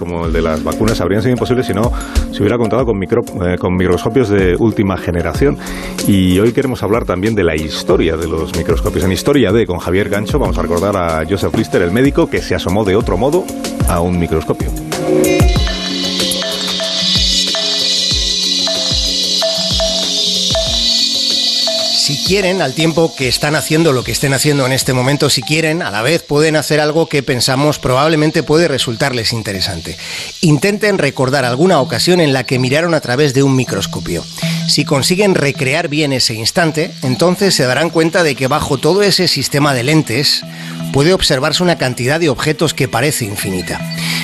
como el de las vacunas habrían sido imposibles si no se hubiera contado con, micro, eh, con microscopios de última generación. Y hoy queremos hablar también de la historia de los microscopios. En Historia de, con Javier Gancho, vamos a recordar a Joseph Lister, el médico que se asomó de otro modo a un microscopio. Si quieren, al tiempo que están haciendo lo que estén haciendo en este momento, si quieren, a la vez pueden hacer algo que pensamos probablemente puede resultarles interesante. Intenten recordar alguna ocasión en la que miraron a través de un microscopio. Si consiguen recrear bien ese instante, entonces se darán cuenta de que bajo todo ese sistema de lentes puede observarse una cantidad de objetos que parece infinita.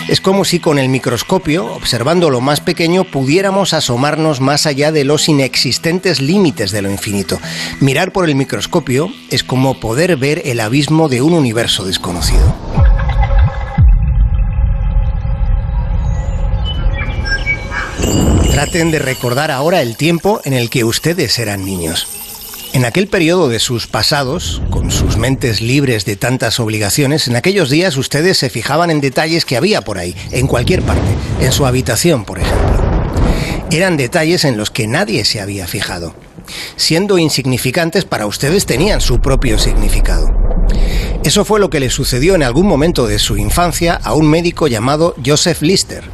Es como si con el microscopio, observando lo más pequeño, pudiéramos asomarnos más allá de los inexistentes límites de lo infinito. Mirar por el microscopio es como poder ver el abismo de un universo desconocido. Traten de recordar ahora el tiempo en el que ustedes eran niños. En aquel periodo de sus pasados, con sus mentes libres de tantas obligaciones, en aquellos días ustedes se fijaban en detalles que había por ahí, en cualquier parte, en su habitación, por ejemplo. Eran detalles en los que nadie se había fijado. Siendo insignificantes para ustedes tenían su propio significado. Eso fue lo que le sucedió en algún momento de su infancia a un médico llamado Joseph Lister.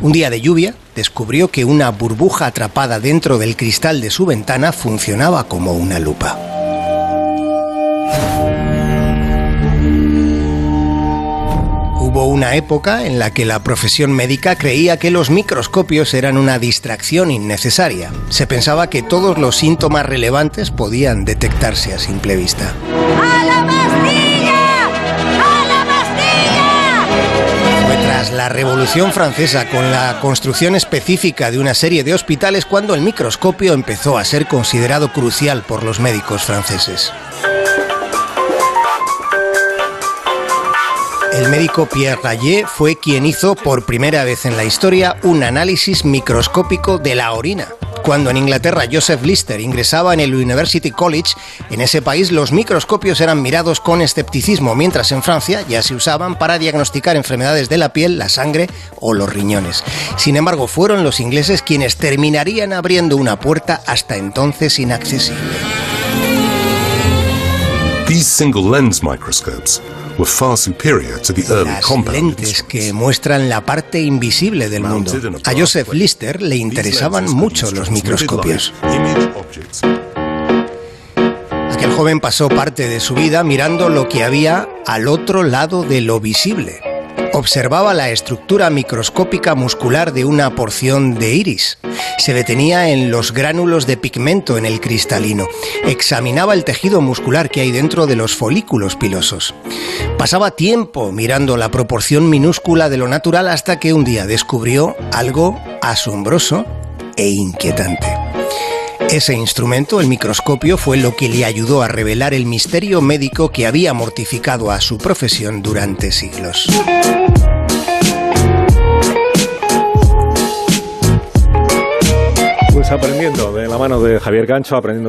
Un día de lluvia, descubrió que una burbuja atrapada dentro del cristal de su ventana funcionaba como una lupa. Hubo una época en la que la profesión médica creía que los microscopios eran una distracción innecesaria. Se pensaba que todos los síntomas relevantes podían detectarse a simple vista. La Revolución Francesa, con la construcción específica de una serie de hospitales, cuando el microscopio empezó a ser considerado crucial por los médicos franceses. El médico Pierre Rayet fue quien hizo por primera vez en la historia un análisis microscópico de la orina. Cuando en Inglaterra Joseph Lister ingresaba en el University College, en ese país los microscopios eran mirados con escepticismo, mientras en Francia ya se usaban para diagnosticar enfermedades de la piel, la sangre o los riñones. Sin embargo, fueron los ingleses quienes terminarían abriendo una puerta hasta entonces inaccesible. Lens las lentes que muestran la parte invisible del mundo. A Joseph Lister le interesaban mucho los microscopios. Aquel joven pasó parte de su vida mirando lo que había al otro lado de lo visible observaba la estructura microscópica muscular de una porción de iris. Se detenía en los gránulos de pigmento en el cristalino. Examinaba el tejido muscular que hay dentro de los folículos pilosos. Pasaba tiempo mirando la proporción minúscula de lo natural hasta que un día descubrió algo asombroso e inquietante. Ese instrumento, el microscopio, fue lo que le ayudó a revelar el misterio médico que había mortificado a su profesión durante siglos. Pues aprendiendo de la mano de Javier Gancho, aprendiendo